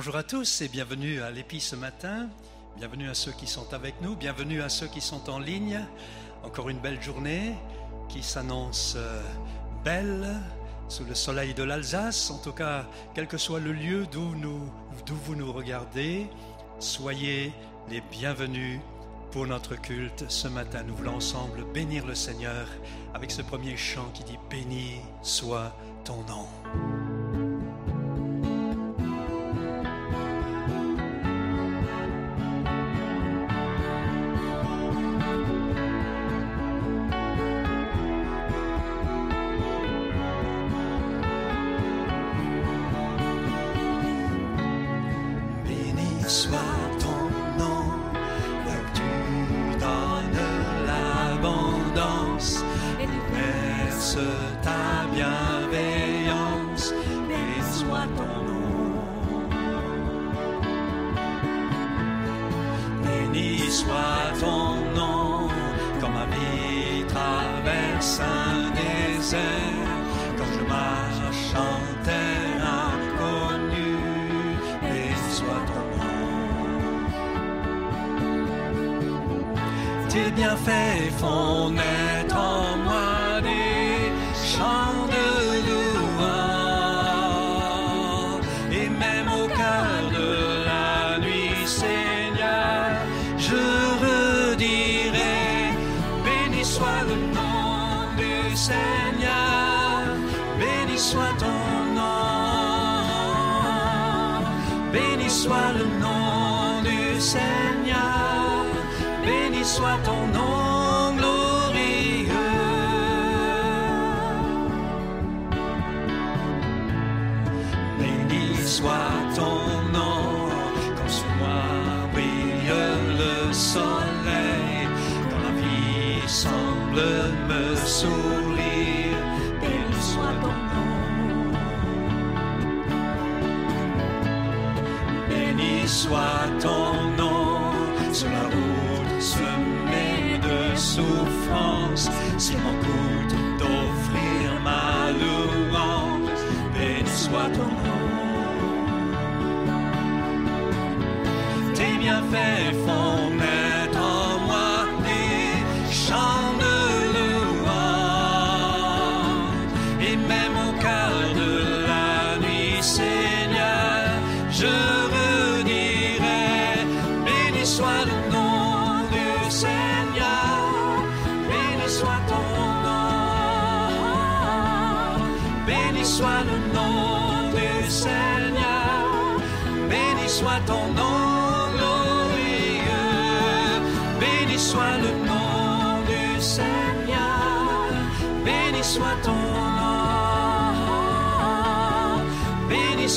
Bonjour à tous et bienvenue à l'Épi ce matin. Bienvenue à ceux qui sont avec nous, bienvenue à ceux qui sont en ligne. Encore une belle journée qui s'annonce euh, belle sous le soleil de l'Alsace. En tout cas, quel que soit le lieu d'où vous nous regardez, soyez les bienvenus pour notre culte ce matin. Nous voulons ensemble bénir le Seigneur avec ce premier chant qui dit Béni soit ton nom.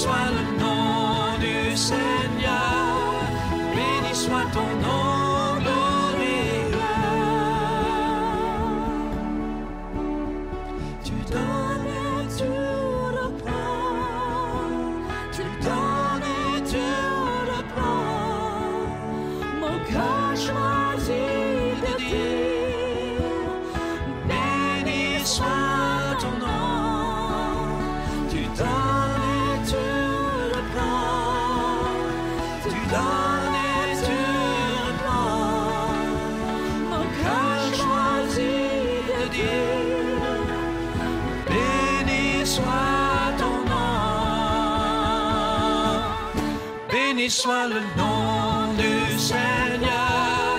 smiling. Soit le nom du Seigneur,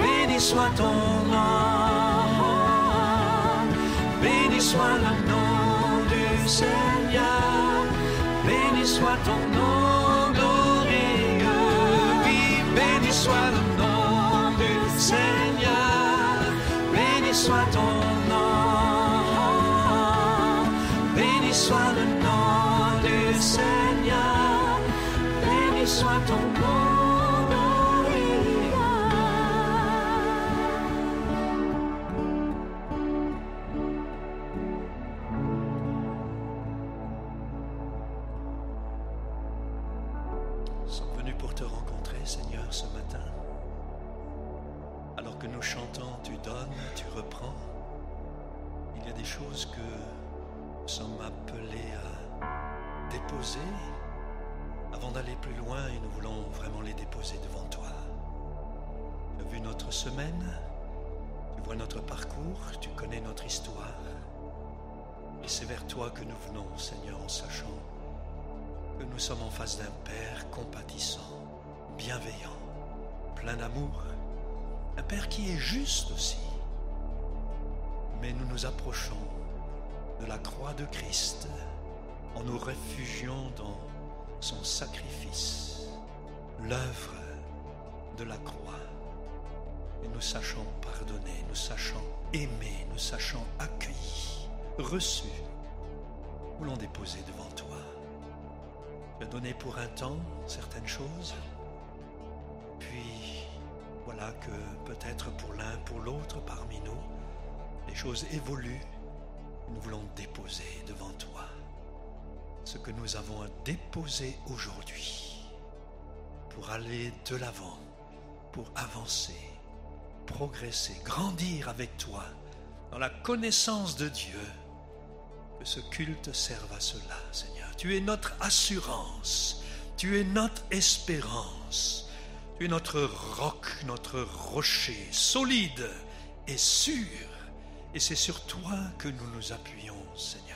béni soit ton nom, béni soit le nom du Seigneur, béni soit ton nom glorieux, béni soit le nom du Seigneur, béni soit ton nom, aujourd'hui, pour aller de l'avant, pour avancer, progresser, grandir avec toi dans la connaissance de Dieu. Que ce culte serve à cela, Seigneur. Tu es notre assurance, tu es notre espérance, tu es notre roc, notre rocher, solide et sûr. Et c'est sur toi que nous nous appuyons, Seigneur.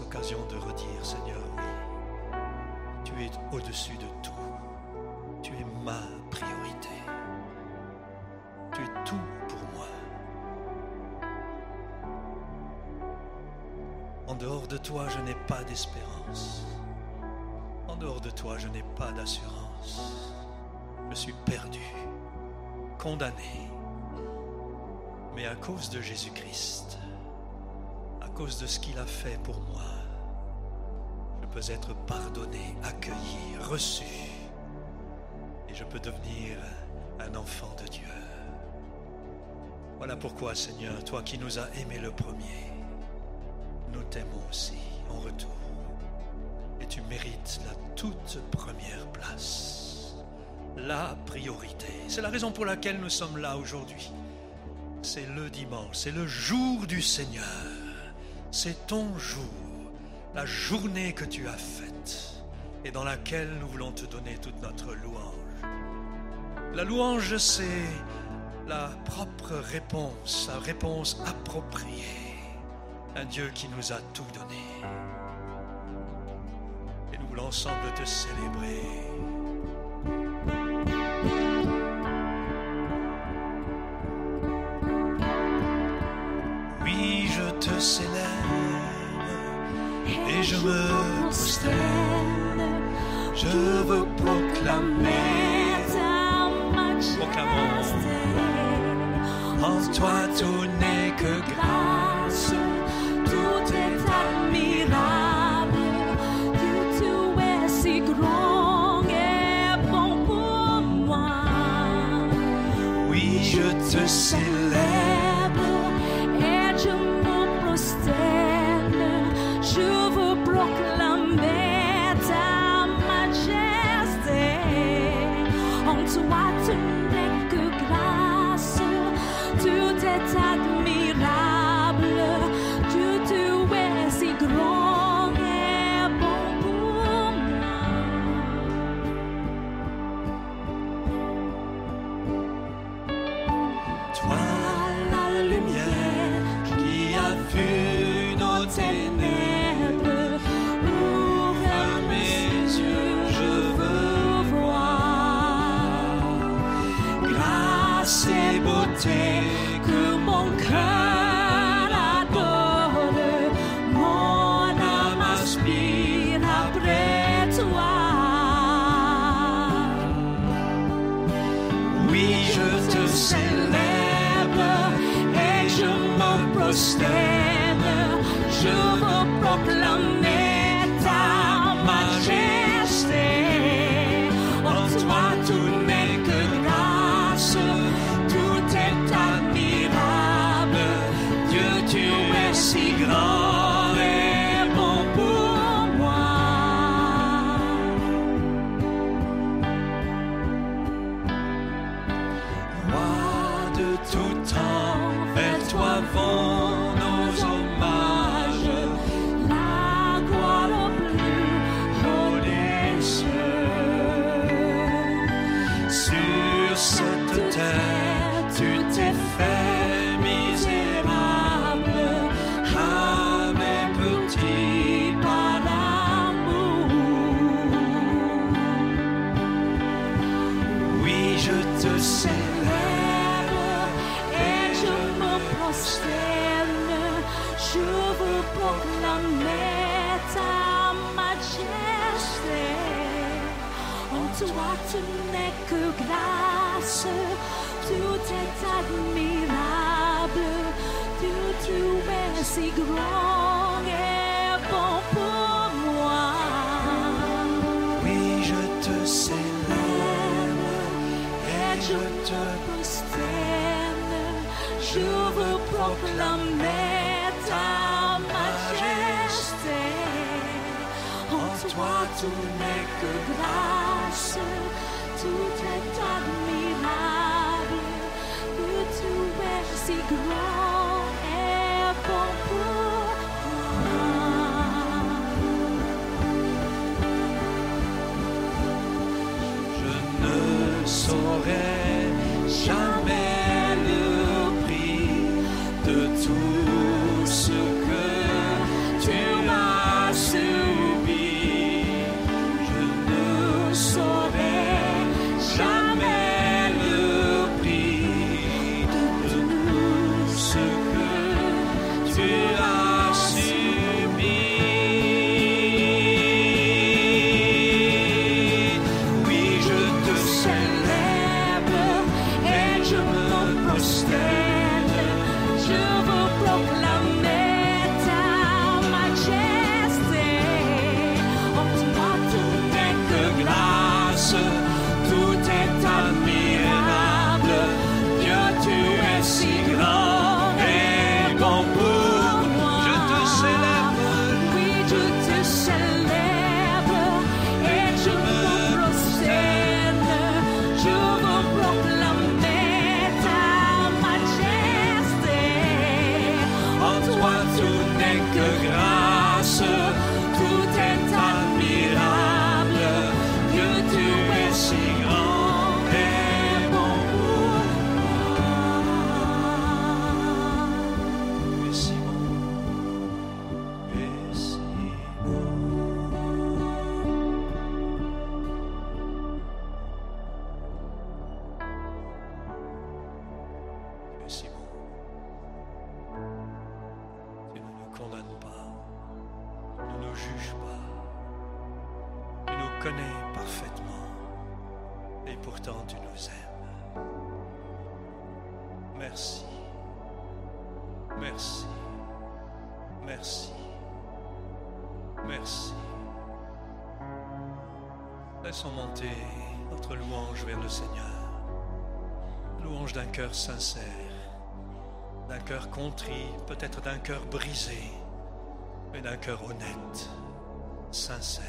L'occasion de redire, Seigneur, oui, tu es au-dessus de tout. Tu es ma priorité. Tu es tout pour moi. En dehors de toi, je n'ai pas d'espérance. En dehors de toi, je n'ai pas d'assurance. Je suis perdu, condamné. Mais à cause de Jésus-Christ, cause de ce qu'il a fait pour moi, je peux être pardonné, accueilli, reçu. Et je peux devenir un enfant de Dieu. Voilà pourquoi, Seigneur, toi qui nous as aimés le premier, nous t'aimons aussi en retour. Et tu mérites la toute première place, la priorité. C'est la raison pour laquelle nous sommes là aujourd'hui. C'est le dimanche, c'est le jour du Seigneur. C'est ton jour, la journée que tu as faite et dans laquelle nous voulons te donner toute notre louange. La louange, c'est la propre réponse, la réponse appropriée un Dieu qui nous a tout donné. Et nous voulons ensemble te célébrer. Je me prosterne. Je veux proclamer ta Proclamons. En toi tout n'est que grâce. Tout est admirable. Tu es si grand et bon pour moi. Oui, je te célèbre. Cœur honnête, sincère.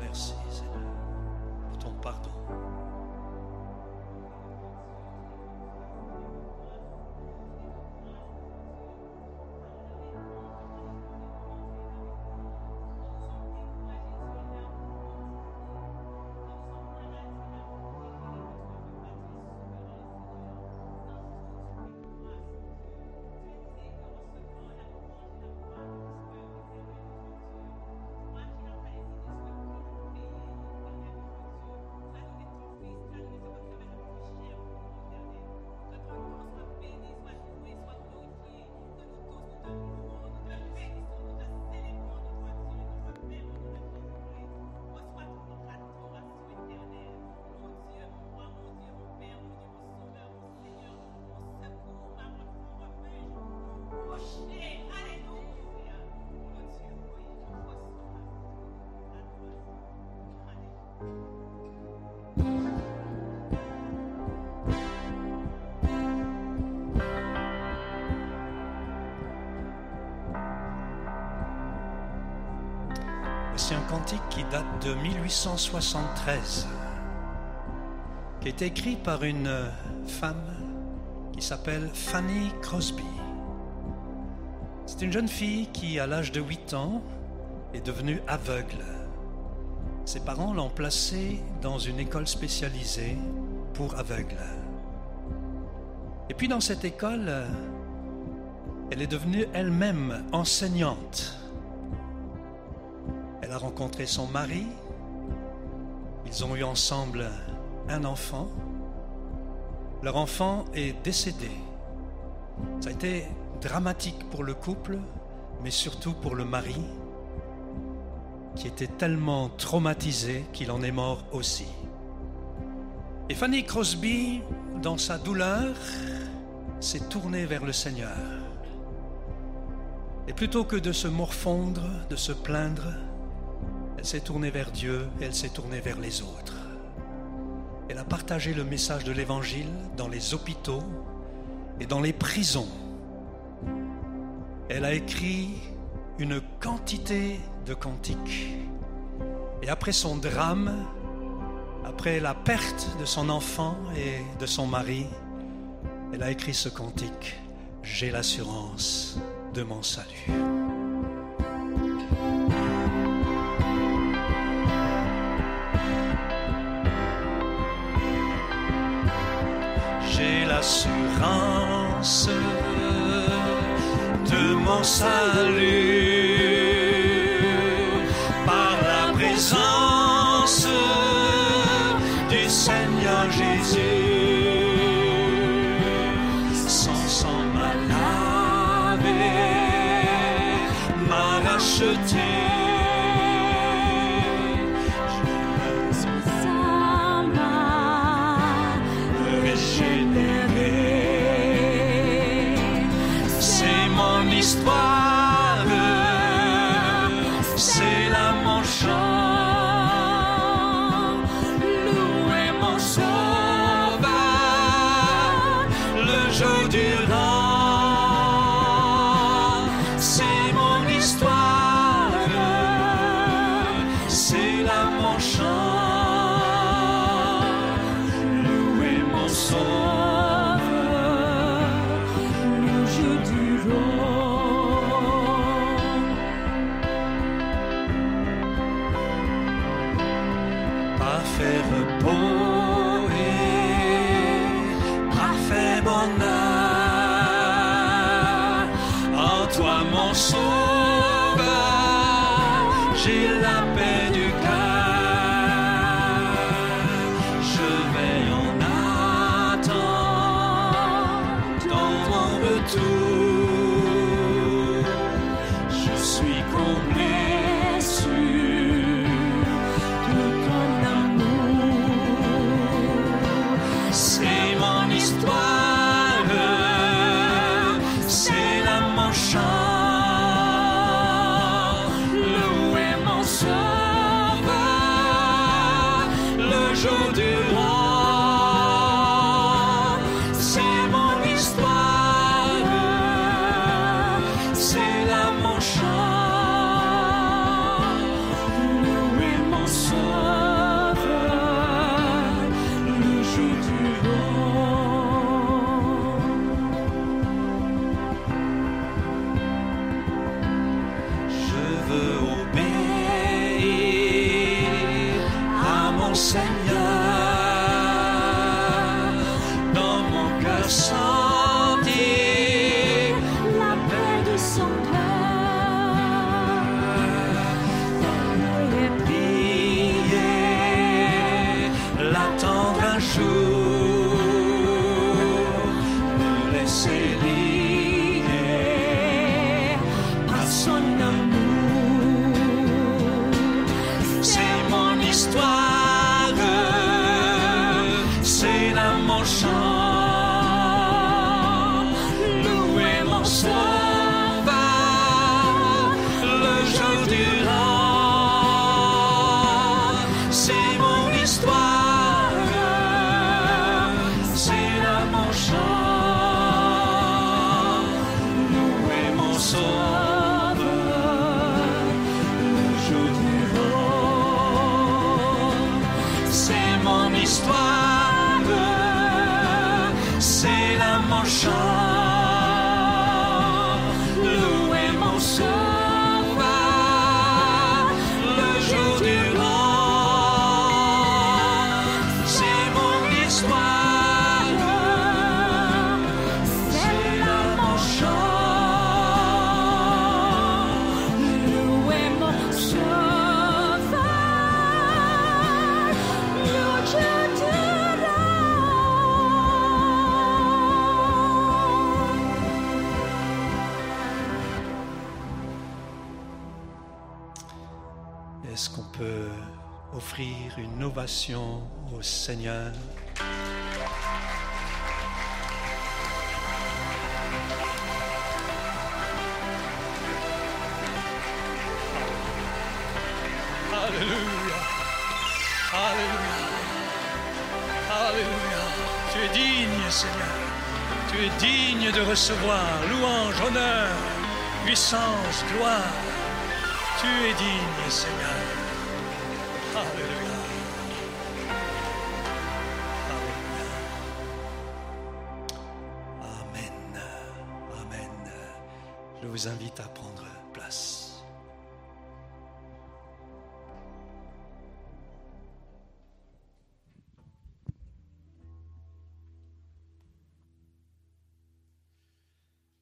Merci Seigneur pour ton pardon. C'est un cantique qui date de 1873, qui est écrit par une femme qui s'appelle Fanny Crosby. C'est une jeune fille qui, à l'âge de 8 ans, est devenue aveugle. Ses parents l'ont placée dans une école spécialisée pour aveugles. Et puis dans cette école, elle est devenue elle-même enseignante. A rencontré son mari. Ils ont eu ensemble un enfant. Leur enfant est décédé. Ça a été dramatique pour le couple, mais surtout pour le mari, qui était tellement traumatisé qu'il en est mort aussi. Et Fanny Crosby, dans sa douleur, s'est tournée vers le Seigneur. Et plutôt que de se morfondre, de se plaindre, elle s'est tournée vers Dieu et elle s'est tournée vers les autres. Elle a partagé le message de l'Évangile dans les hôpitaux et dans les prisons. Elle a écrit une quantité de cantiques. Et après son drame, après la perte de son enfant et de son mari, elle a écrit ce cantique, J'ai l'assurance de mon salut. L'assurance de mon salut peut offrir une ovation au Seigneur Alléluia. Alléluia. Alléluia. Tu es digne, Seigneur. Tu es digne de recevoir louange, honneur, puissance, gloire. Tu es digne, Seigneur. Invite à prendre place.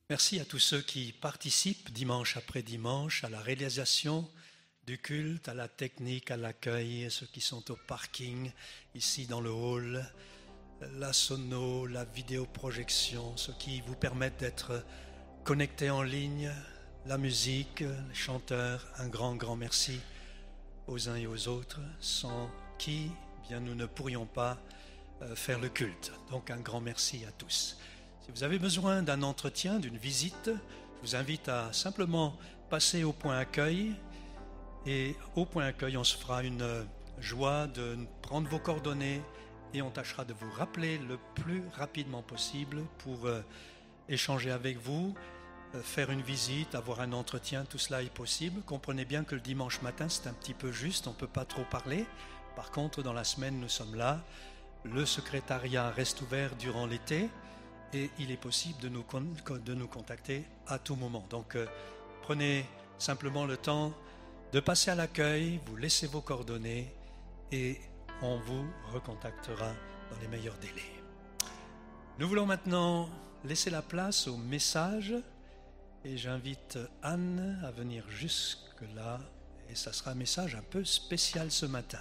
Merci à tous ceux qui participent dimanche après dimanche à la réalisation du culte, à la technique, à l'accueil, ceux qui sont au parking, ici dans le hall, la sono, la vidéoprojection, ceux qui vous permettent d'être connectés en ligne, la musique, les chanteurs, un grand, grand merci aux uns et aux autres, sans qui, bien, nous ne pourrions pas euh, faire le culte. Donc un grand merci à tous. Si vous avez besoin d'un entretien, d'une visite, je vous invite à simplement passer au point accueil. Et au point accueil, on se fera une joie de prendre vos coordonnées et on tâchera de vous rappeler le plus rapidement possible pour euh, échanger avec vous, faire une visite, avoir un entretien, tout cela est possible. Comprenez bien que le dimanche matin, c'est un petit peu juste, on ne peut pas trop parler. Par contre, dans la semaine, nous sommes là. Le secrétariat reste ouvert durant l'été et il est possible de nous, de nous contacter à tout moment. Donc euh, prenez simplement le temps de passer à l'accueil, vous laissez vos coordonnées et on vous recontactera dans les meilleurs délais. Nous voulons maintenant laisser la place au message et j'invite Anne à venir jusque-là et ça sera un message un peu spécial ce matin.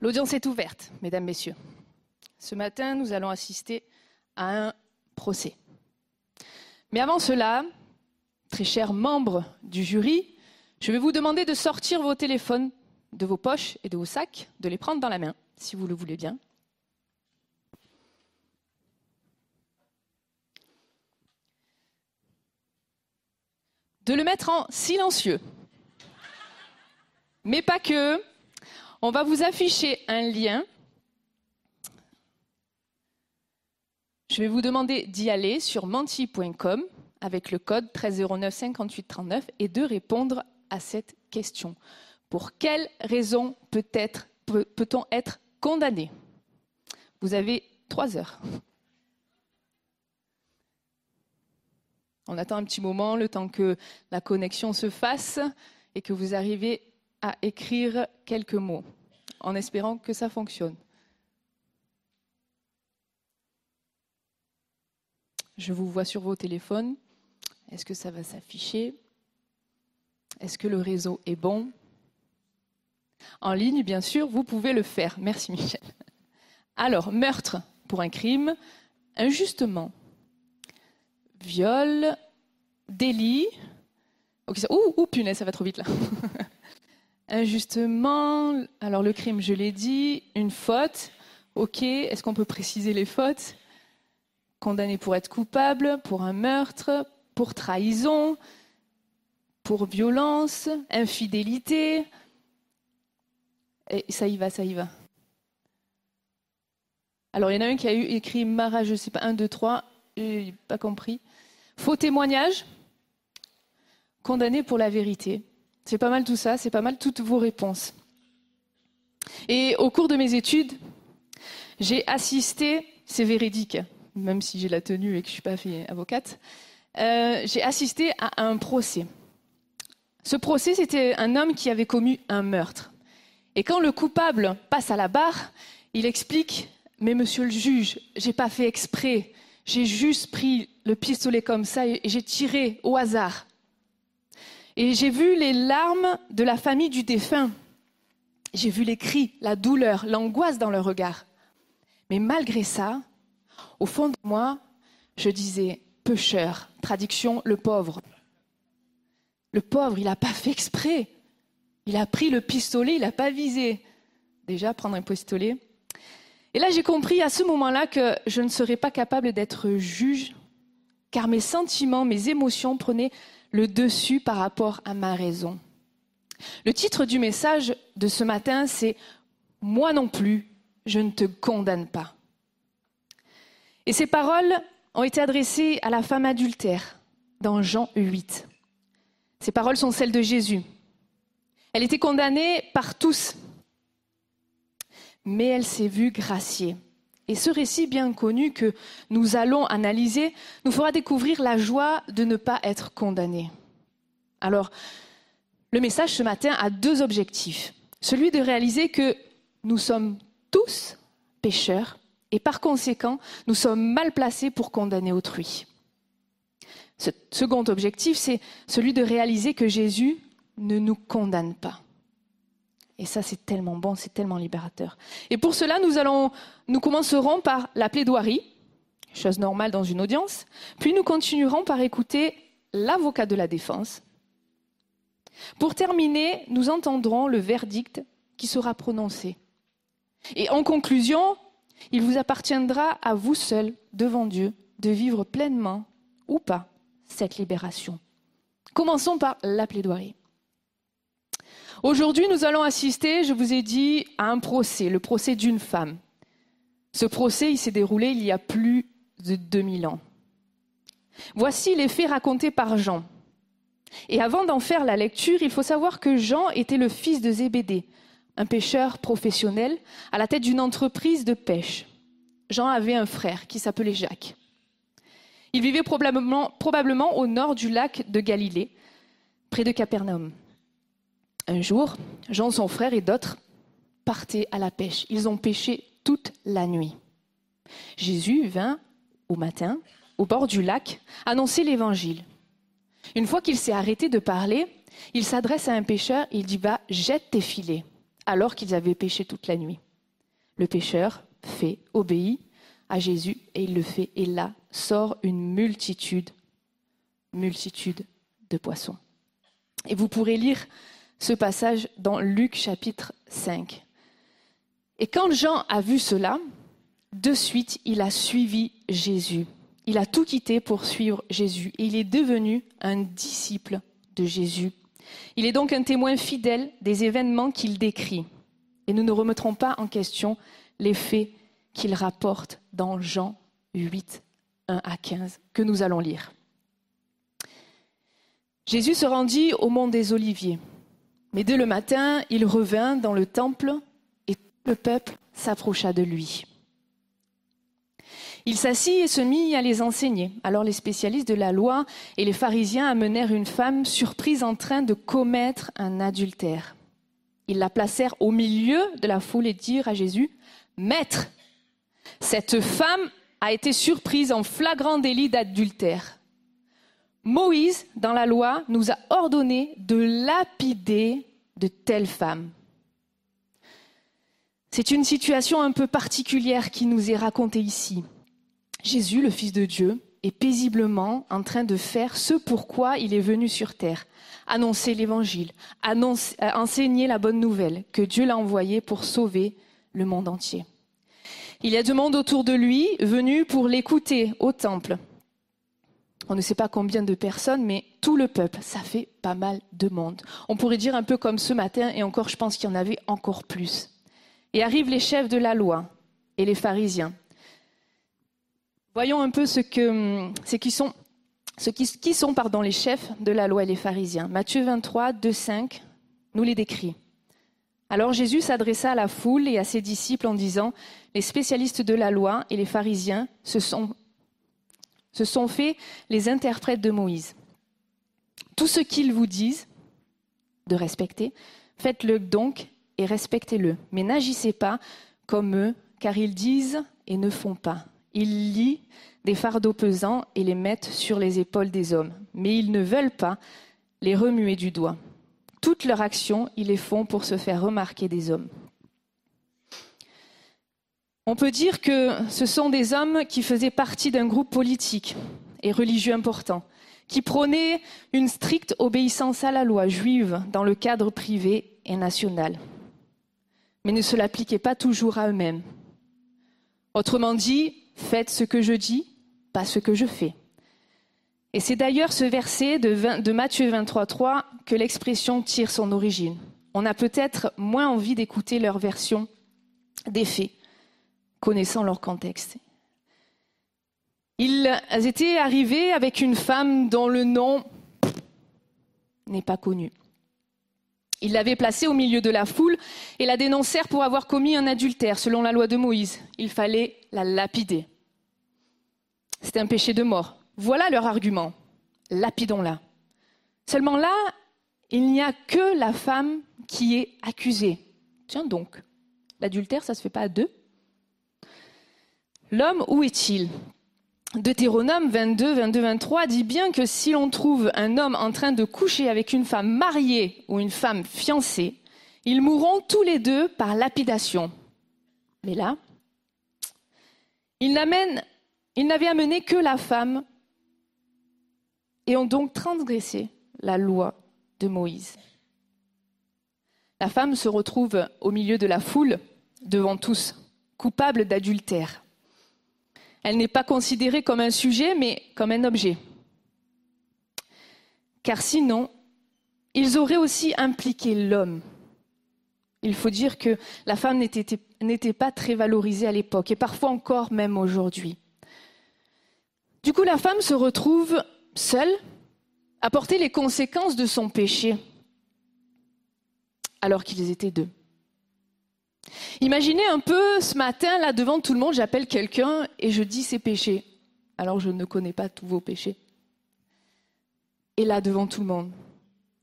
L'audience est ouverte, mesdames, messieurs. Ce matin, nous allons assister à un procès. Mais avant cela, très chers membres du jury, je vais vous demander de sortir vos téléphones de vos poches et de vos sacs, de les prendre dans la main, si vous le voulez bien. De le mettre en silencieux. Mais pas que. On va vous afficher un lien. Je vais vous demander d'y aller sur menti.com avec le code 1309 58 39 et de répondre à cette question. Pour quelle raison peut-être peut- peut-on être condamné? Vous avez trois heures. On attend un petit moment, le temps que la connexion se fasse et que vous arrivez à écrire quelques mots, en espérant que ça fonctionne. Je vous vois sur vos téléphones. Est-ce que ça va s'afficher? Est-ce que le réseau est bon? En ligne, bien sûr, vous pouvez le faire. Merci Michel. Alors, meurtre pour un crime, injustement, viol, délit. Ok, ça- punaise, ça va trop vite là. injustement, alors le crime, je l'ai dit, une faute. Ok, est-ce qu'on peut préciser les fautes? Condamné pour être coupable, pour un meurtre, pour trahison, pour violence, infidélité. Et ça y va, ça y va. Alors, il y en a un qui a eu écrit Mara, je sais pas, 1, 2, 3, j'ai pas compris. Faux témoignage, condamné pour la vérité. C'est pas mal tout ça, c'est pas mal toutes vos réponses. Et au cours de mes études, j'ai assisté, c'est véridique, même si j'ai la tenue et que je suis pas avocate, euh, j'ai assisté à un procès. Ce procès, c'était un homme qui avait commis un meurtre. Et quand le coupable passe à la barre, il explique Mais monsieur le juge, j'ai pas fait exprès. J'ai juste pris le pistolet comme ça et j'ai tiré au hasard. Et j'ai vu les larmes de la famille du défunt. J'ai vu les cris, la douleur, l'angoisse dans leur regard. Mais malgré ça, au fond de moi, je disais pêcheur, traduction le pauvre. Le pauvre, il n'a pas fait exprès. Il a pris le pistolet, il n'a pas visé. Déjà, prendre un pistolet. Et là, j'ai compris à ce moment-là que je ne serais pas capable d'être juge, car mes sentiments, mes émotions prenaient le dessus par rapport à ma raison. Le titre du message de ce matin, c'est Moi non plus, je ne te condamne pas. Et ces paroles ont été adressées à la femme adultère dans Jean 8. Ces paroles sont celles de Jésus. Elle était condamnée par tous, mais elle s'est vue graciée. Et ce récit bien connu que nous allons analyser nous fera découvrir la joie de ne pas être condamnée. Alors, le message ce matin a deux objectifs. Celui de réaliser que nous sommes tous pécheurs et par conséquent, nous sommes mal placés pour condamner autrui. Ce second objectif, c'est celui de réaliser que Jésus ne nous condamne pas. Et ça, c'est tellement bon, c'est tellement libérateur. Et pour cela, nous allons, nous commencerons par la plaidoirie, chose normale dans une audience, puis nous continuerons par écouter l'avocat de la défense. Pour terminer, nous entendrons le verdict qui sera prononcé. Et en conclusion, il vous appartiendra à vous seul, devant Dieu, de vivre pleinement ou pas cette libération. Commençons par la plaidoirie. Aujourd'hui, nous allons assister, je vous ai dit, à un procès, le procès d'une femme. Ce procès, il s'est déroulé il y a plus de 2000 ans. Voici les faits racontés par Jean. Et avant d'en faire la lecture, il faut savoir que Jean était le fils de Zébédée, un pêcheur professionnel à la tête d'une entreprise de pêche. Jean avait un frère qui s'appelait Jacques. Il vivait probablement, au nord du lac de Galilée, près de Capernaum. Un jour, Jean, son frère et d'autres partaient à la pêche. Ils ont pêché toute la nuit. Jésus vint au matin, au bord du lac, annoncer l'évangile. Une fois qu'il s'est arrêté de parler, il s'adresse à un pêcheur et il dit jette tes filets, alors qu'ils avaient pêché toute la nuit. Le pêcheur fait, obéit à Jésus et il le fait. Et là sort une multitude, multitude de poissons. Et vous pourrez lire ce passage dans Luc chapitre 5. Et quand Jean a vu cela, de suite, il a suivi Jésus. Il a tout quitté pour suivre Jésus et il est devenu un disciple de Jésus. Il est donc un témoin fidèle des événements qu'il décrit. Et nous ne remettrons pas en question les faits qu'il rapporte dans Jean 8, 1 à 15, que nous allons lire. Jésus se rendit au mont des Oliviers. Mais dès le matin, il revint dans le temple et tout le peuple s'approcha de lui. Il s'assit et se mit à les enseigner. Alors les spécialistes de la loi et les pharisiens amenèrent une femme surprise en train de commettre un adultère. Ils la placèrent au milieu de la foule et dirent à Jésus, Maître, cette femme a été surprise en flagrant délit d'adultère. Moïse, dans la loi, nous a ordonné de lapider de telles femmes. C'est une situation un peu particulière qui nous est racontée ici. Jésus, le Fils de Dieu, est paisiblement en train de faire ce pourquoi il est venu sur terre. Annoncer l'évangile, euh, enseigner la bonne nouvelle que Dieu l'a envoyé pour sauver le monde entier. Il y a du monde autour de lui venu pour l'écouter au temple. On ne sait pas combien de personnes, mais tout le peuple, ça fait pas mal de monde. On pourrait dire un peu comme ce matin, et encore je pense qu'il y en avait encore plus. Et arrivent les chefs de la loi et les pharisiens. Voyons un peu ce qui sont, les chefs de la loi et les pharisiens. Matthieu 23, 2, 5 nous les décrit. Alors Jésus s'adressa à la foule et à ses disciples en disant, les spécialistes de la loi et les pharisiens se sont, se sont faits les interprètes de Moïse. Tout ce qu'ils vous disent de respecter, faites-le donc et respectez-le. Mais n'agissez pas comme eux, car ils disent et ne font pas. Ils lient des fardeaux pesants et les mettent sur les épaules des hommes, mais ils ne veulent pas les remuer du doigt. Toutes leurs actions, ils les font pour se faire remarquer des hommes. On peut dire que ce sont des hommes qui faisaient partie d'un groupe politique et religieux important, qui prônaient une stricte obéissance à la loi juive dans le cadre privé et national, mais ne se l'appliquaient pas toujours à eux-mêmes. Autrement dit, faites ce que je dis, pas ce que je fais. Et c'est d'ailleurs ce verset de, 20 de Matthieu 23.3 que l'expression tire son origine. On a peut-être moins envie d'écouter leur version des faits, connaissant leur contexte. Ils étaient arrivés avec une femme dont le nom n'est pas connu. Ils l'avaient placée au milieu de la foule et la dénoncèrent pour avoir commis un adultère selon la loi de Moïse. Il fallait la lapider. C'était un péché de mort. Voilà leur argument. Lapidons-la. Seulement là, il n'y a que la femme qui est accusée. Tiens donc, l'adultère, ça ne se fait pas à deux? L'homme, où est-il? Deutéronome 22, 22, 23 dit bien que si l'on trouve un homme en train de coucher avec une femme mariée ou une femme fiancée, ils mourront tous les deux par lapidation. Mais là, ils n'avaient amené que la femme et ont donc transgressé la loi de Moïse. La femme se retrouve au milieu de la foule, devant tous, coupable d'adultère. Elle n'est pas considérée comme un sujet, mais comme un objet. Car sinon, ils auraient aussi impliqué l'homme. Il faut dire que la femme n'était pas très valorisée à l'époque, et parfois encore même aujourd'hui. Du coup, la femme se retrouve seule à porter les conséquences de son péché, alors qu'ils étaient deux. Imaginez un peu ce matin, là devant tout le monde, j'appelle quelqu'un et je dis ses péchés. Alors je ne connais pas tous vos péchés. Et là devant tout le monde,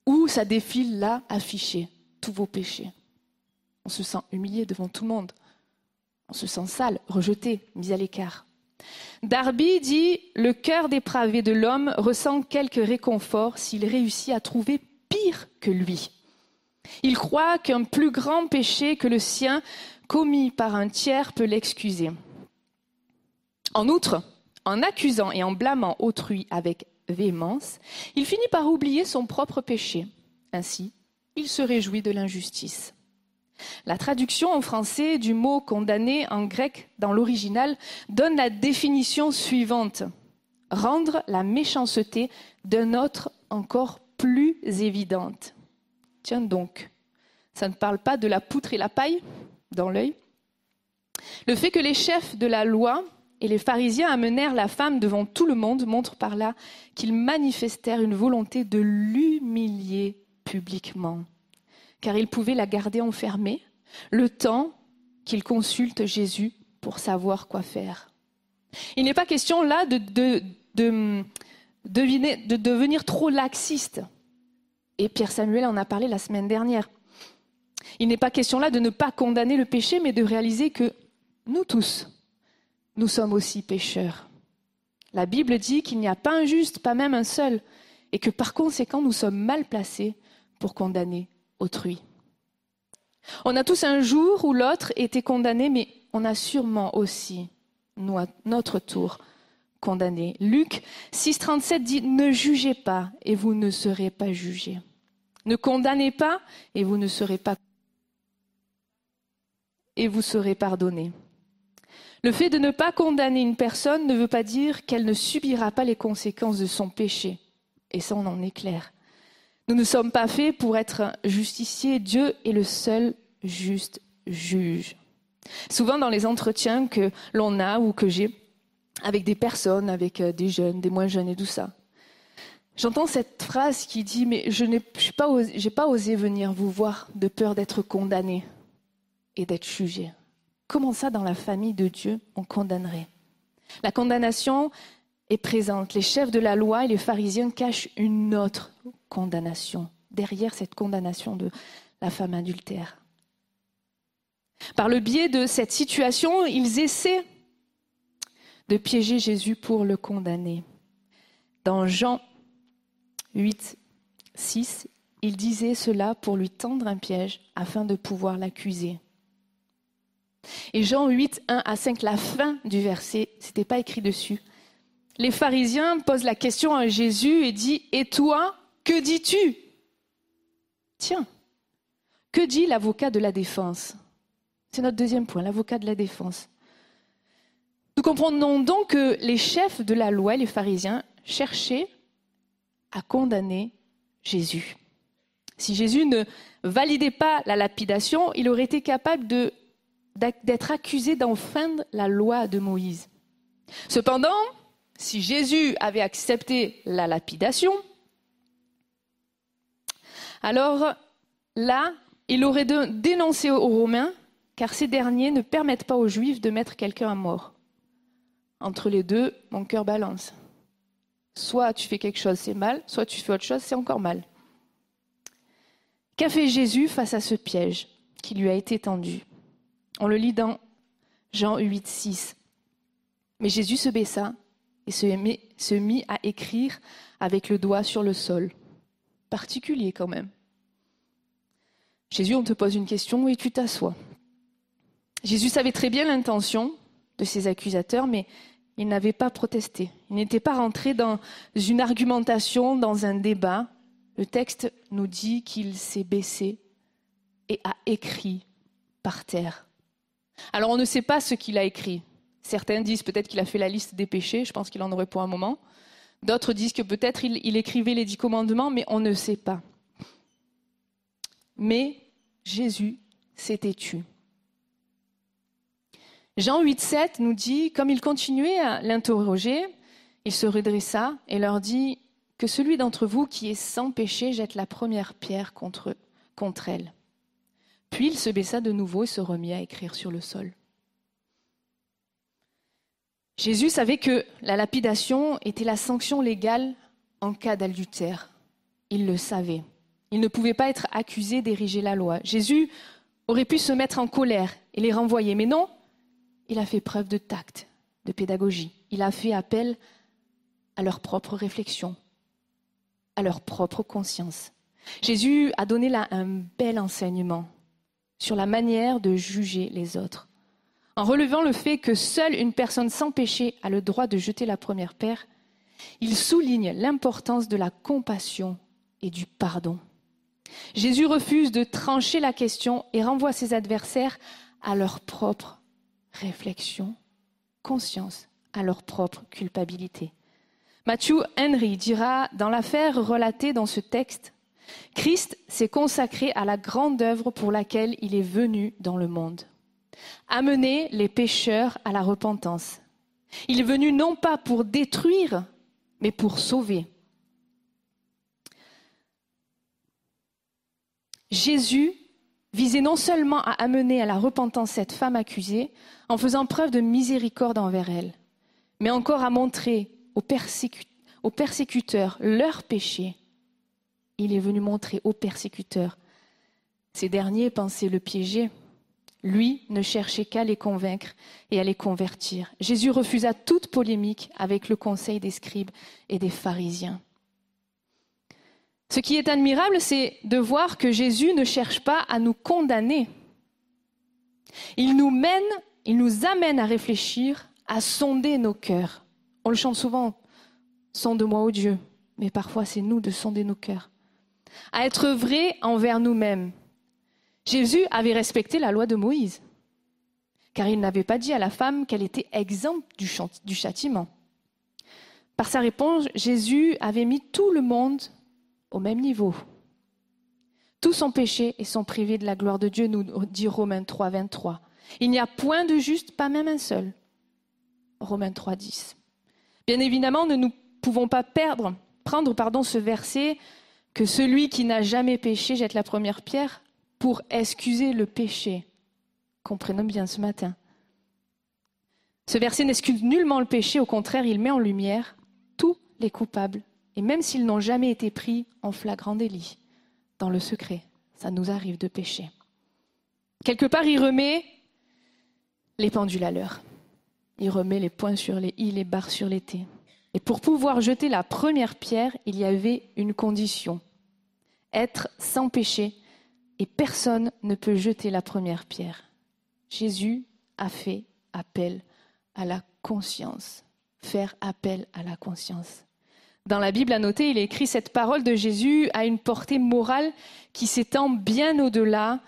où ça défile là affiché, tous vos péchés. On se sent humilié devant tout le monde. On se sent sale, rejeté, mis à l'écart. Darby dit Le cœur dépravé de l'homme ressent quelque réconfort s'il réussit à trouver pire que lui. Il croit qu'un plus grand péché que le sien, commis par un tiers, peut l'excuser. En outre, en accusant et en blâmant autrui avec véhémence, il finit par oublier son propre péché. Ainsi, il se réjouit de l'injustice. La traduction en français du mot condamné en grec dans l'original donne la définition suivante. Rendre la méchanceté d'un autre encore plus évidente. Donc, ça ne parle pas de la poutre et la paille dans l'œil. Le fait que les chefs de la loi et les pharisiens amenèrent la femme devant tout le monde, montre par là qu'ils manifestèrent une volonté de l'humilier publiquement, car ils pouvaient la garder enfermée le temps qu'ils consultent Jésus pour savoir quoi faire. Il n'est pas question là de devenir trop laxiste. Et Pierre Samuel en a parlé la semaine dernière. Il n'est pas question là de ne pas condamner le péché, mais de réaliser que nous tous, nous sommes aussi pécheurs. La Bible dit qu'il n'y a pas un juste, pas même un seul, et que par conséquent, nous sommes mal placés pour condamner autrui. On a tous un jour où l'autre était condamné, mais on a sûrement aussi, nous, à notre tour, condamné. Luc 6,37 dit Ne jugez pas et vous ne serez pas jugés. Ne condamnez pas et vous ne serez pas et vous serez pardonnés. Le fait de ne pas condamner une personne ne veut pas dire qu'elle ne subira pas les conséquences de son péché. Et ça, on en est clair. Nous ne sommes pas faits pour être justiciers. Dieu est le seul juste juge. Souvent dans les entretiens que l'on a ou que j'ai avec des personnes, avec euh, des jeunes, des moins jeunes et tout ça, j'entends cette phrase qui dit Mais je n'ai pas, osé- pas osé venir vous voir de peur d'être condamné et d'être jugé. Comment ça, dans la famille de Dieu, on condamnerait? La condamnation est présente. Les chefs de la loi et les pharisiens cachent une autre condamnation derrière cette condamnation de la femme adultère. Par le biais de cette situation, ils essaient de piéger Jésus pour le condamner. Dans Jean 8, 6, il disait cela pour lui tendre un piège afin de pouvoir l'accuser. Et Jean 8, 1 à 5, la fin du verset, c'était pas écrit dessus. Les pharisiens posent la question à Jésus et dit Et toi, que dis-tu? Tiens, que dit l'avocat de la défense? C'est notre deuxième point, l'avocat de la défense. Nous comprenons donc que les chefs de la loi, les pharisiens, cherchaient à condamner Jésus. Si Jésus ne validait pas la lapidation, il aurait été capable d'être accusé d'enfreindre la loi de Moïse. Cependant, si Jésus avait accepté la lapidation, alors là, il aurait dénoncé aux Romains, car ces derniers ne permettent pas aux Juifs de mettre quelqu'un à mort. Entre les deux, mon cœur balance. Soit tu fais quelque chose, c'est mal, soit tu fais autre chose, c'est encore mal. Qu'a fait Jésus face à ce piège qui lui a été tendu? On le lit dans Jean 8, 6. Mais Jésus se baissa et se mit, à écrire avec le doigt sur le sol. Particulier quand même. Jésus, on te pose une question et tu t'assois? Jésus savait très bien l'intention de ses accusateurs, mais il n'avait pas protesté. Il n'était pas rentré dans une argumentation, dans un débat. Le texte nous dit qu'il s'est baissé et a écrit par terre. Alors on ne sait pas ce qu'il a écrit. Certains disent peut-être qu'il a fait la liste des péchés, je pense qu'il en aurait pour un moment. D'autres disent que peut-être il, écrivait les dix commandements, mais on ne sait pas. Mais Jésus s'était tu. Jean 8,7 nous dit, comme il continuait à l'interroger, il se redressa et leur dit que celui d'entre vous qui est sans péché jette la première pierre contre, elle. Puis il se baissa de nouveau et se remit à écrire sur le sol. Jésus savait que la lapidation était la sanction légale en cas d'adultère. Il le savait. Il ne pouvait pas être accusé d'ériger la loi. Jésus aurait pu se mettre en colère et les renvoyer, mais non, il a fait preuve de tact, de pédagogie. Il a fait appel à leur propre réflexion, à leur propre conscience. Jésus a donné là un bel enseignement sur la manière de juger les autres. En relevant le fait que seule une personne sans péché a le droit de jeter la première pierre, il souligne l'importance de la compassion et du pardon. Jésus refuse de trancher la question et renvoie ses adversaires à leur propre réflexion, conscience, à leur propre culpabilité. Matthew Henry dira dans l'affaire relatée dans ce texte, Christ s'est consacré à la grande œuvre pour laquelle il est venu dans le monde. Amener les pécheurs à la repentance. Il est venu non pas pour détruire, mais pour sauver. Jésus visait non seulement à amener à la repentance cette femme accusée en faisant preuve de miséricorde envers elle, mais encore à montrer aux, persécu- aux persécuteurs leur péché. Il est venu montrer aux persécuteurs. Ces derniers pensaient le piéger. Lui ne cherchait qu'à les convaincre et à les convertir. Jésus refusa toute polémique avec le conseil des scribes et des pharisiens. Ce qui est admirable, c'est de voir que Jésus ne cherche pas à nous condamner. Il nous mène, il nous amène à réfléchir, à sonder nos cœurs. On le chante souvent, sonde-moi, ô Dieu, mais parfois c'est nous de sonder nos cœurs. À être vrai envers nous-mêmes. Jésus avait respecté la loi de Moïse, car il n'avait pas dit à la femme qu'elle était exempte du, châtiment. Par sa réponse, Jésus avait mis tout le monde au même niveau. Tous sont péchés et sont privés de la gloire de Dieu, nous dit Romains 3, 23. Il n'y a point de juste, pas même un seul. Romains 3, 10. Bien évidemment, nous ne pouvons pas perdre, prendre pardon, ce verset que celui qui n'a jamais péché jette la première pierre pour excuser le péché. Comprenons bien ce matin. Ce verset n'excuse nullement le péché, au contraire, il met en lumière tous les coupables et même s'ils n'ont jamais été pris en flagrant délit, dans le secret, ça nous arrive de pécher. Quelque part, il remet les pendules à l'heure. Il remet les points sur les i, les barres sur les t. Et pour pouvoir jeter la première pierre, il y avait une condition. Être sans péché. Et personne ne peut jeter la première pierre. Jésus a fait appel à la conscience. Faire appel à la conscience. Dans la Bible à noter, il est écrit cette parole de Jésus a une portée morale qui s'étend bien au-delà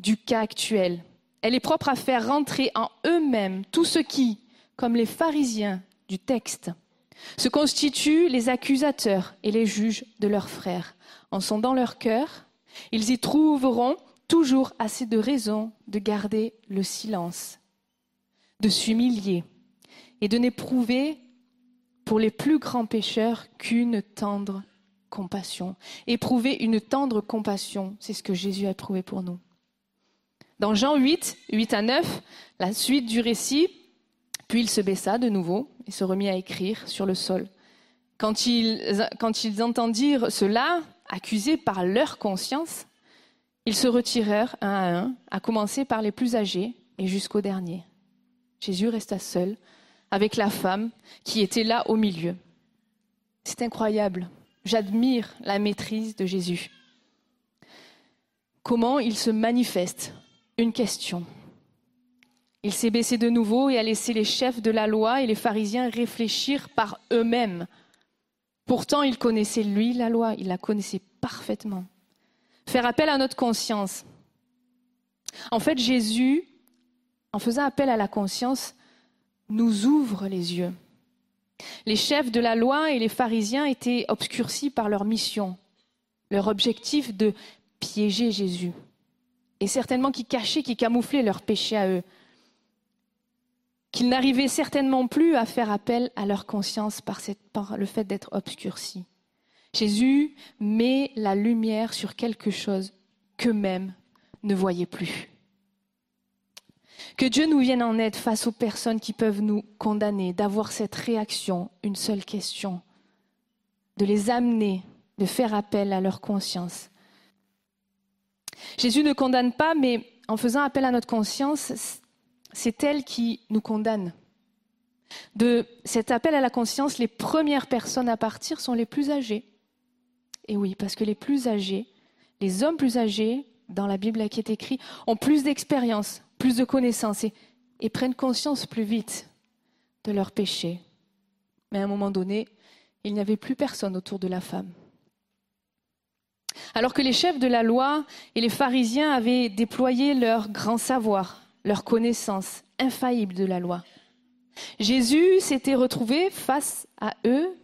du cas actuel. Elle est propre à faire rentrer en eux-mêmes tous ceux qui, comme les pharisiens du texte, se constituent les accusateurs et les juges de leurs frères. En sondant leur cœur, ils y trouveront toujours assez de raisons de garder le silence, de s'humilier et de n'éprouver pour les plus grands pécheurs qu'une tendre compassion. Éprouver une tendre compassion, c'est ce que Jésus a éprouvé pour nous. Dans Jean 8, 8 à 9, la suite du récit, puis il se baissa de nouveau et se remit à écrire sur le sol. Quand ils, quand ils entendirent cela, accusés par leur conscience, ils se retirèrent un à un, à commencer par les plus âgés et jusqu'au dernier. Jésus resta seul avec la femme qui était là au milieu. C'est incroyable. J'admire la maîtrise de Jésus. Comment il se manifeste? Une question. Il s'est baissé de nouveau et a laissé les chefs de la loi et les pharisiens réfléchir par eux-mêmes. Pourtant, il connaissait lui la loi, il la connaissait parfaitement. Faire appel à notre conscience. En fait, Jésus, en faisant appel à la conscience, nous ouvre les yeux. Les chefs de la loi et les pharisiens étaient obscurcis par leur mission, leur objectif de piéger Jésus, et certainement qui cachaient, qui camouflaient leurs péchés à eux, qu'ils n'arrivaient certainement plus à faire appel à leur conscience par, le fait d'être obscurcis. Jésus met la lumière sur quelque chose qu'eux-mêmes ne voyaient plus. Que Dieu nous vienne en aide face aux personnes qui peuvent nous condamner, d'avoir cette réaction, une seule question, de les amener, de faire appel à leur conscience. Jésus ne condamne pas, mais en faisant appel à notre conscience, c'est elle qui nous condamne. De cet appel à la conscience, les premières personnes à partir sont les plus âgées. Et oui, parce que les plus âgés, les hommes plus âgés, dans la Bible qui est écrit, ont plus d'expérience, plus de connaissances et, prennent conscience plus vite de leurs péchés. Mais à un moment donné, il n'y avait plus personne autour de la femme. Alors que les chefs de la loi et les pharisiens avaient déployé leur grand savoir, leur connaissance infaillible de la loi, Jésus s'était retrouvé face à eux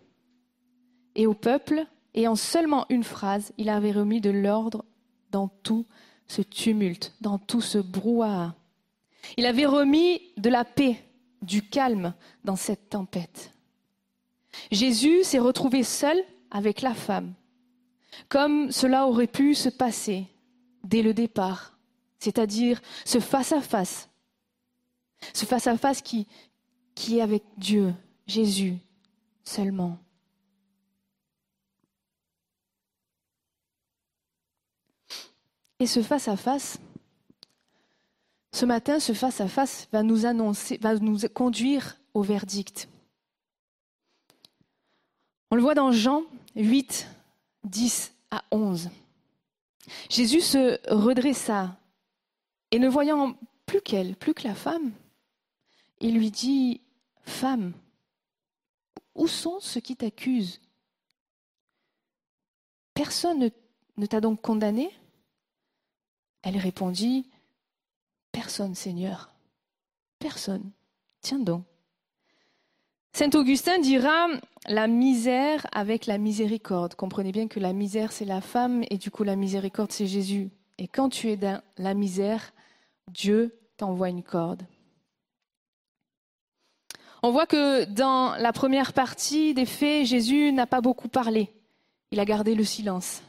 et au peuple, et en seulement une phrase, il avait remis de l'ordre dans tout ce tumulte, dans tout ce brouhaha. Il avait remis de la paix du calme dans cette tempête. Jésus s'est retrouvé seul avec la femme, comme cela aurait pu se passer dès le départ, c'est-à-dire ce face-à-face, ce face-à-face qui, qui est avec Dieu, Jésus seulement. Et ce face-à-face, ce matin, ce face-à-face va nous annoncer, va nous conduire au verdict. On le voit dans Jean 8, 10 à 11. Jésus se redressa et ne voyant plus qu'elle, plus que la femme, il lui dit, Femme, où sont ceux qui t'accusent Personne ne, t'a donc condamné Elle répondit, Personne, Seigneur. Personne. Tiens donc. Saint Augustin dira la misère avec la miséricorde. Comprenez bien que la misère, c'est la femme et du coup la miséricorde, c'est Jésus. Et quand tu es dans la misère, Dieu t'envoie une corde. On voit que dans la première partie des faits, Jésus n'a pas beaucoup parlé. Il a gardé le silence.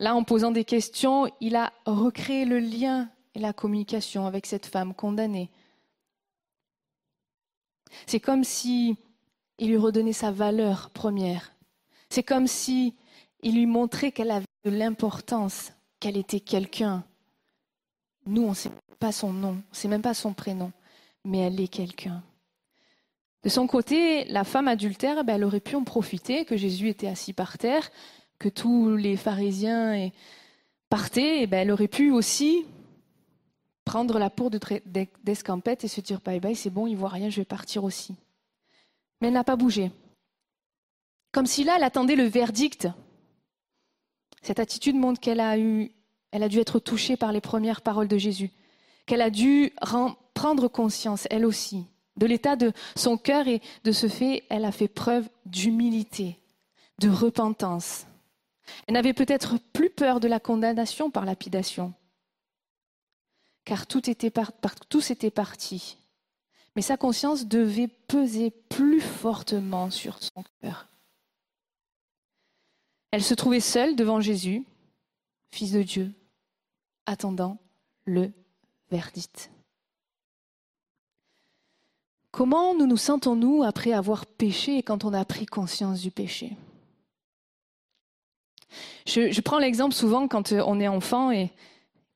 Là, en posant des questions, il a recréé le lien et la communication avec cette femme condamnée. C'est comme si il lui redonnait sa valeur première. C'est comme si il lui montrait qu'elle avait de l'importance, qu'elle était quelqu'un. Nous, on ne sait pas son nom, on ne sait même pas son prénom, mais elle est quelqu'un. De son côté, la femme adultère, ben, elle aurait pu en profiter, que Jésus était assis par terre, que tous les pharisiens partaient, ben, elle aurait pu aussi prendre la peau d'escampette et se dire bye bye, c'est bon, il voit rien, je vais partir aussi. Mais elle n'a pas bougé. Comme si là, elle attendait le verdict. Cette attitude montre qu'elle a eu, elle a dû être touchée par les premières paroles de Jésus, qu'elle a dû prendre conscience, elle aussi, de l'état de son cœur et de ce fait, elle a fait preuve d'humilité, de repentance. Elle n'avait peut-être plus peur de la condamnation par lapidation car tout était, par. Mais sa conscience devait peser plus fortement sur son cœur. Elle se trouvait seule devant Jésus, Fils de Dieu, attendant le verdict. Comment nous nous sentons-nous après avoir péché et quand on a pris conscience du péché? Je, je prends l'exemple souvent quand on est enfant et,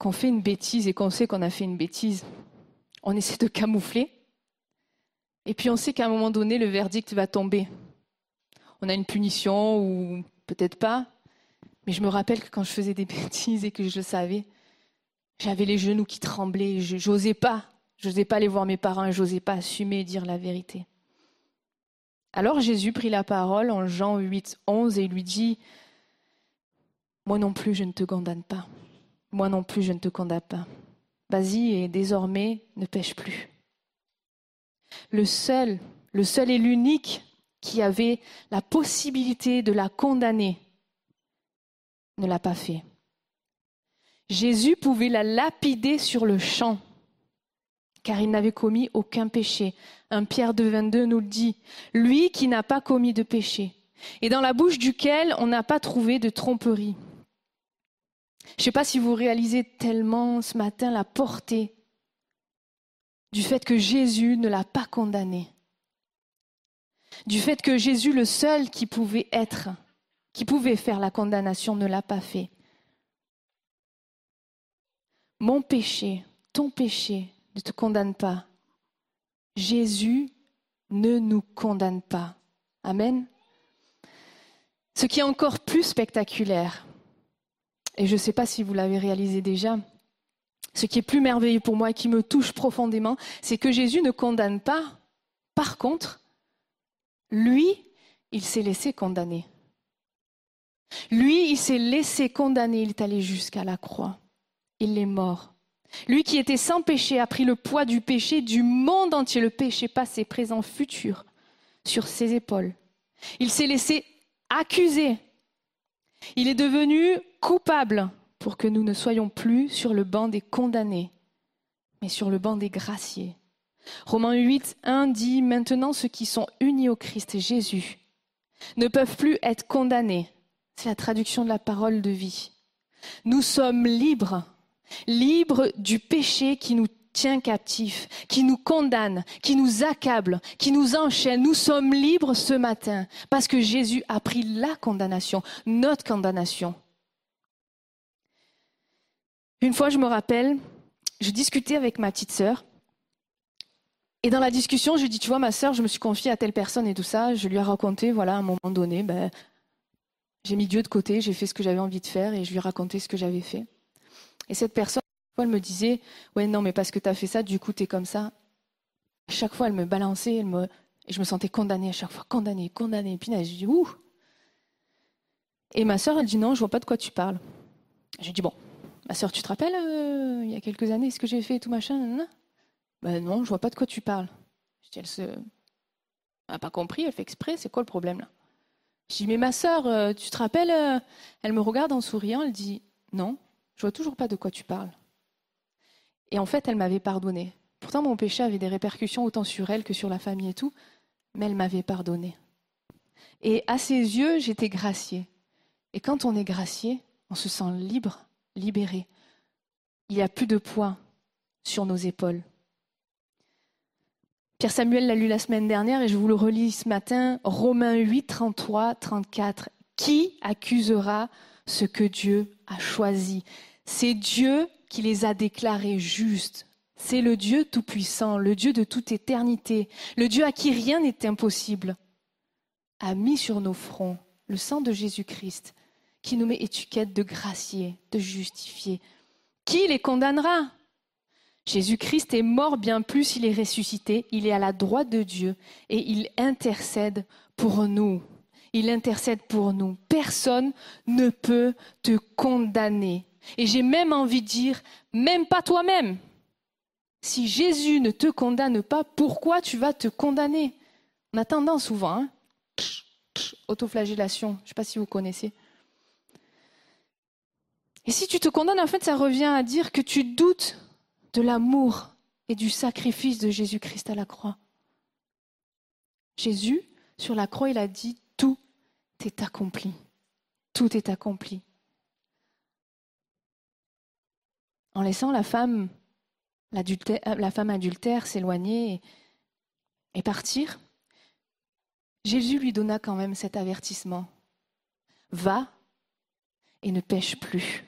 qu'on fait une bêtise et qu'on sait qu'on a fait une bêtise, on essaie de camoufler. Et puis on sait qu'à un moment donné, le verdict va tomber. On a une punition ou peut-être pas. Mais je me rappelle que quand je faisais des bêtises et que je le savais, j'avais les genoux qui tremblaient. Je n'osais pas. J'osais pas aller voir mes parents et j'osais pas assumer et dire la vérité. Alors Jésus prit la parole en Jean 8, 11 et lui dit Moi non plus, je ne te condamne pas. Moi non plus, je ne te condamne pas. Vas-y et désormais, ne pêche plus. Le seul, le seul et l'unique qui avait la possibilité de la condamner ne l'a pas fait. Jésus pouvait la lapider sur le champ, car il n'avait commis aucun péché. Un Pierre de 22 nous le dit, lui qui n'a pas commis de péché, et dans la bouche duquel on n'a pas trouvé de tromperie. Je ne sais pas si vous réalisez tellement ce matin la portée du fait que Jésus ne l'a pas condamné. Du fait que Jésus, le seul qui pouvait être, qui pouvait faire la condamnation, ne l'a pas fait. Mon péché, ton péché ne te condamne pas. Jésus ne nous condamne pas. Amen. Ce qui est encore plus spectaculaire, et je ne sais pas si vous l'avez réalisé déjà, ce qui est plus merveilleux pour moi et qui me touche profondément, c'est que Jésus ne condamne pas. Par contre, lui, il s'est laissé condamner. Lui, il s'est laissé condamner, il est allé jusqu'à la croix. Il est mort. Lui qui était sans péché a pris le poids du péché du monde entier, le péché passé, présent, futur, sur ses épaules. Il s'est laissé accuser il est devenu coupable pour que nous ne soyons plus sur le banc des condamnés, mais sur le banc des graciés, Romains 8, 1 dit Maintenant ceux qui sont unis au Christ Jésus ne peuvent plus être condamnés. C'est la traduction de la parole de vie. Nous sommes libres, libres du péché qui nous tient captifs, qui nous condamne, qui nous accable, qui nous enchaîne. Nous sommes libres ce matin parce que Jésus a pris la condamnation, notre condamnation. Une fois, je me rappelle, je discutais avec ma petite sœur. Et dans la discussion, je dis, tu vois, ma sœur, je me suis confiée à telle personne et tout ça. Je lui ai raconté, voilà, à un moment donné, ben, j'ai mis Dieu de côté, j'ai fait ce que j'avais envie de faire et je lui ai raconté ce que j'avais fait. Et cette personne, elle me disait, ouais, non, mais parce que tu as fait ça, du coup, tu es comme ça. À chaque fois, elle me balançait, et je me sentais condamnée à chaque fois, condamnée, condamnée. Et puis là, je dis, ouh. Et ma sœur, elle dit, non, je vois pas de quoi tu parles. J'ai dit, bon, ma sœur, tu te rappelles, euh, il y a quelques années, ce que j'ai fait et tout machin Ben non, je vois pas de quoi tu parles. Dis, elle se... Elle n'a pas compris, elle fait exprès, c'est quoi le problème là? Je dis, mais ma sœur, euh, tu te rappelles euh Elle me regarde en souriant, elle dit, non, je vois toujours pas de quoi tu parles. Et en fait, elle m'avait pardonné. Pourtant, mon péché avait des répercussions autant sur elle que sur la famille et tout, mais elle m'avait pardonné. Et à ses yeux, j'étais graciée. Et quand on est gracié, on se sent libre, libéré. Il n'y a plus de poids sur nos épaules. Pierre Samuel l'a lu la semaine dernière et je vous le relis ce matin. Romains 8, 33, 34. Qui accusera ce que Dieu a choisi? C'est Dieu qui les a déclarés justes. C'est le Dieu Tout-Puissant, le Dieu de toute éternité, le Dieu à qui rien n'est impossible, a mis sur nos fronts le sang de Jésus-Christ, qui nous met étiquette de gracier, de justifié. Qui les condamnera? Jésus-Christ est mort bien plus, il est ressuscité, il est à la droite de Dieu et il intercède pour nous. Il intercède pour nous. Personne ne peut te condamner. Et j'ai même envie de dire, même pas toi-même. Si Jésus ne te condamne pas, pourquoi tu vas te condamner? On a tendance souvent, hein autoflagellation, je ne sais pas si vous connaissez. Et si tu te condamnes, en fait, ça revient à dire que tu doutes de l'amour et du sacrifice de Jésus-Christ à la croix. Jésus, sur la croix, il a dit, tout est accompli. Tout est accompli. En laissant la femme, femme adultère s'éloigner et, et partir, Jésus lui donna quand même cet avertissement. Va et ne pêche plus.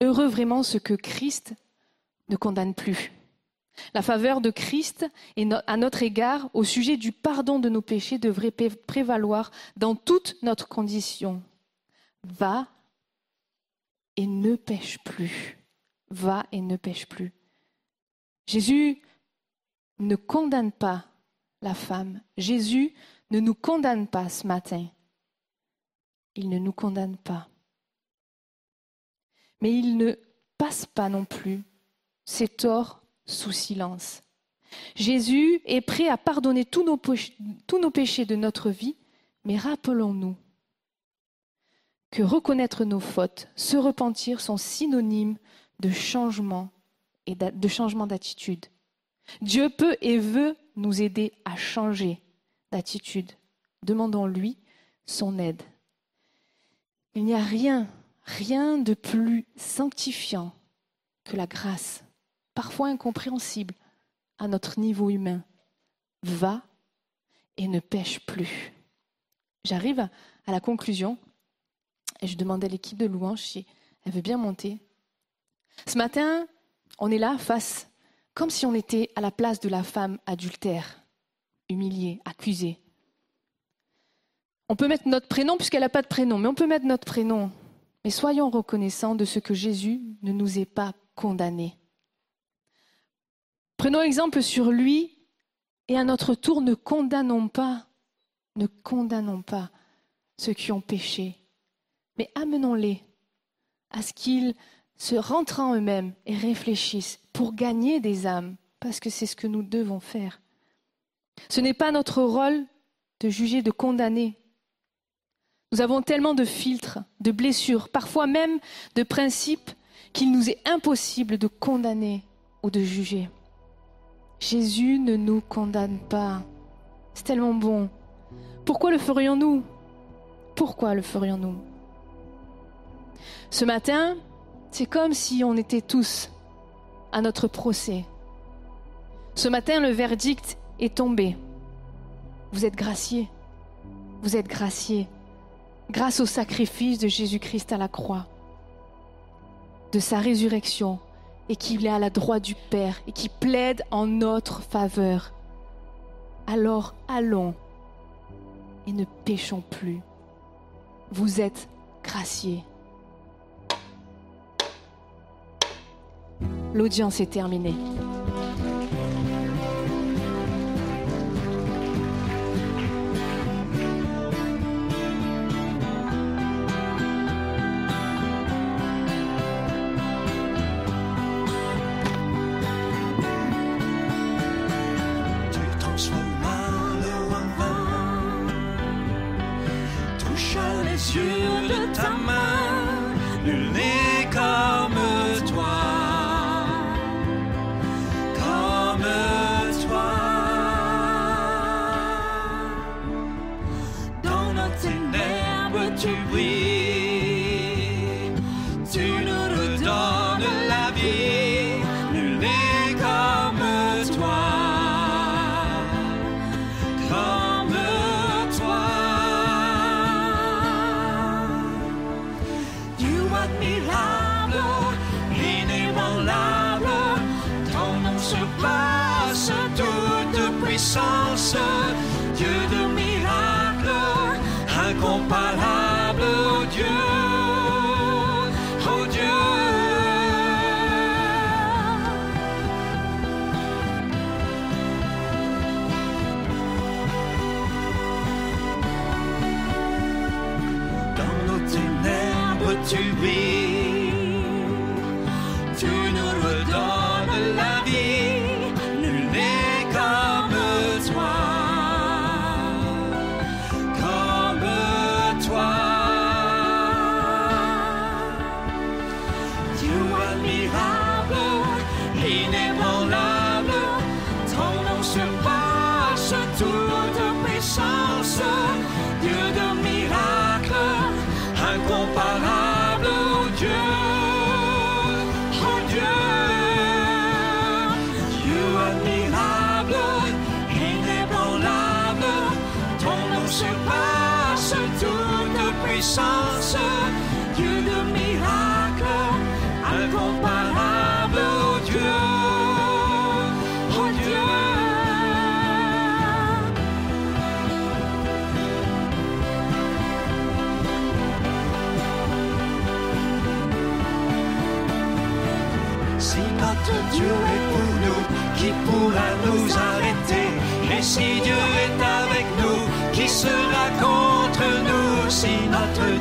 Heureux vraiment ce que Christ ne condamne plus. La faveur de Christ à notre égard au sujet du pardon de nos péchés devrait prévaloir dans toute notre condition. Va et ne pêche plus. Va et ne pêche plus. Jésus ne condamne pas la femme. Jésus ne nous condamne pas ce matin. Il ne nous condamne pas. Mais il ne passe pas non plus ses torts sous silence. Jésus est prêt à pardonner tous nos, tous nos péchés de notre vie, mais rappelons-nous que reconnaître nos fautes, se repentir sont synonymes de changement et de changement d'attitude. Dieu peut et veut nous aider à changer d'attitude. Demandons-lui son aide. Il n'y a rien, rien de plus sanctifiant que la grâce, parfois incompréhensible à notre niveau humain. Va et ne pêche plus. J'arrive à la conclusion et je demande à l'équipe de louange si elle veut bien monter. Ce matin, on est là face, comme si on était à la place de la femme adultère humiliée, accusée. On peut mettre notre prénom puisqu'elle n'a pas de prénom, mais on peut mettre notre prénom. Mais soyons reconnaissants de ce que Jésus ne nous est pas condamné. Prenons exemple sur lui et à notre tour ne condamnons pas, ne condamnons pas ceux qui ont péché, mais amenons-les à ce qu'ils se rentrent en eux-mêmes et réfléchissent pour gagner des âmes, parce que c'est ce que nous devons faire. Ce n'est pas notre rôle de juger, de condamner. Nous avons tellement de filtres, de blessures, parfois même de principes qu'il nous est impossible de condamner ou de juger. Jésus ne nous condamne pas. C'est tellement bon. Pourquoi le ferions-nous? Pourquoi le ferions-nous? Ce matin, c'est comme si on était tous à notre procès. Ce matin, le verdict est tombé. Vous êtes graciés. Vous êtes graciés grâce au sacrifice de Jésus-Christ à la croix, de sa résurrection, et qu'il est à la droite du Père et qui plaide en notre faveur. Alors allons et ne péchons plus. Vous êtes graciés. L'audience est terminée.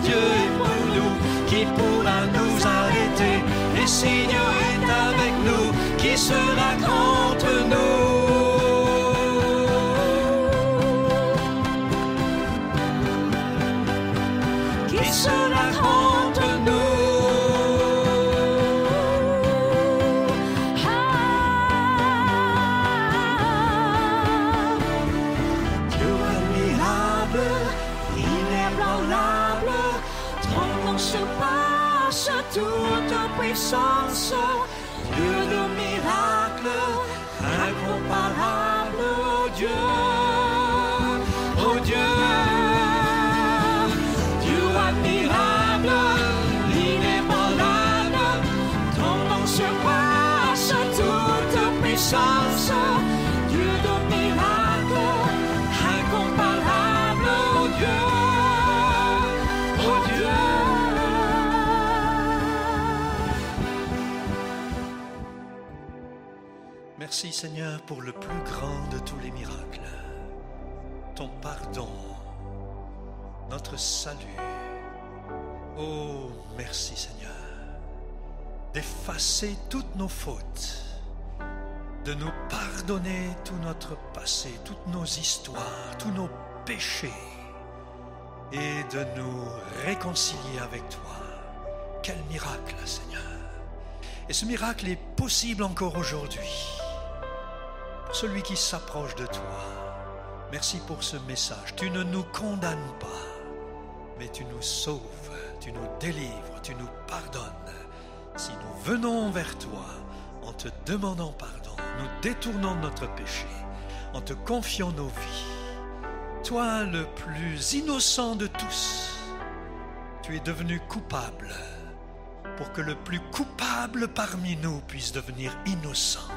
Dieu Seigneur pour le plus grand de tous les miracles, ton pardon, notre salut. Oh, merci Seigneur d'effacer toutes nos fautes, de nous pardonner tout notre passé, toutes nos histoires, tous nos péchés et de nous réconcilier avec toi. Quel miracle, Seigneur. Et ce miracle est possible encore aujourd'hui. Celui qui s'approche de toi. Merci pour ce message. Tu ne nous condamnes pas, mais tu nous sauves, tu nous délivres, tu nous pardonnes. Si nous venons vers toi en te demandant pardon, nous détournons notre péché, en te confiant nos vies, toi le plus innocent de tous, tu es devenu coupable pour que le plus coupable parmi nous puisse devenir innocent.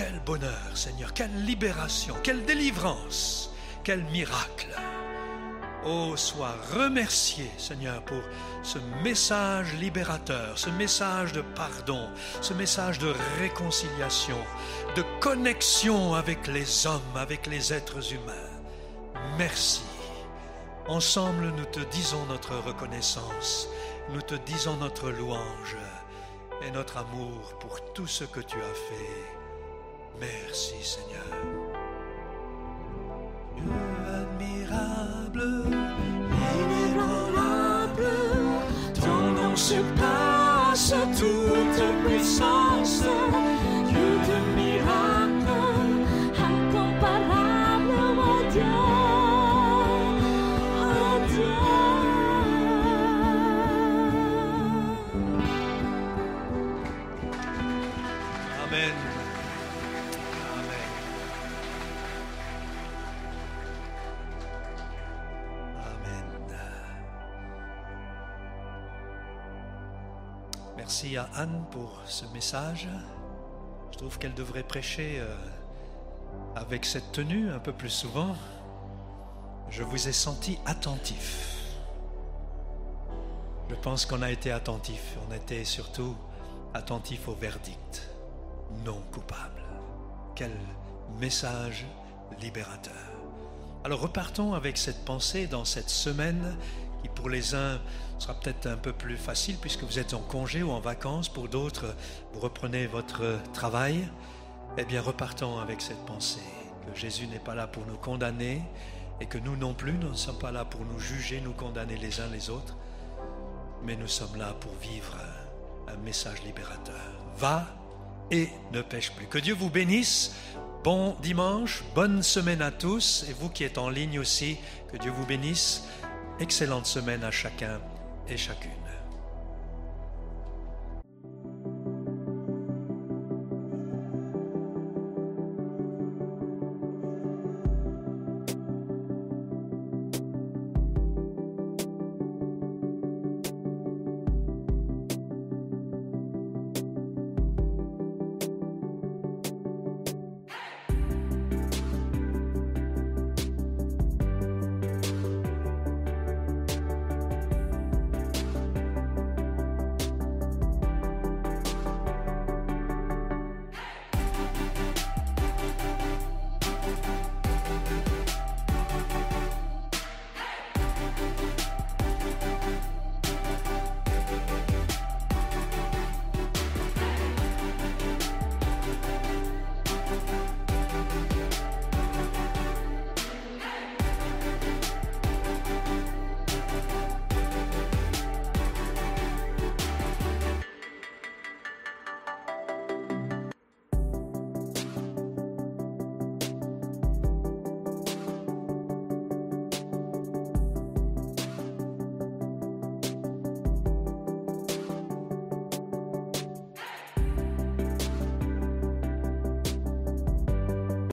Quel bonheur, Seigneur, quelle libération, quelle délivrance, quel miracle. Oh, sois remercié, Seigneur, pour ce message libérateur, ce message de pardon, ce message de réconciliation, de connexion avec les hommes, avec les êtres humains. Merci. Ensemble, nous te disons notre reconnaissance, nous te disons notre louange et notre amour pour tout ce que tu as fait. Merci Seigneur. Admirable, inébranlable, ton nom surpasse toute puissance. À Anne pour ce message. Je trouve qu'elle devrait prêcher euh, avec cette tenue un peu plus souvent. Je vous ai senti attentif. Je pense qu'on a été attentif. On était surtout attentif au verdict non coupable. Quel message libérateur. Alors repartons avec cette pensée dans cette semaine qui pour les uns sera peut-être un peu plus facile puisque vous êtes en congé ou en vacances. Pour d'autres, vous reprenez votre travail. Eh bien, repartons avec cette pensée que Jésus n'est pas là pour nous condamner et que nous non plus, nous ne sommes pas là pour nous juger, nous condamner les uns les autres, mais nous sommes là pour vivre un message libérateur. Va et ne pêche plus. Que Dieu vous bénisse. Bon dimanche, bonne semaine à tous et vous qui êtes en ligne aussi, que Dieu vous bénisse. Excellente semaine à chacun et chacune.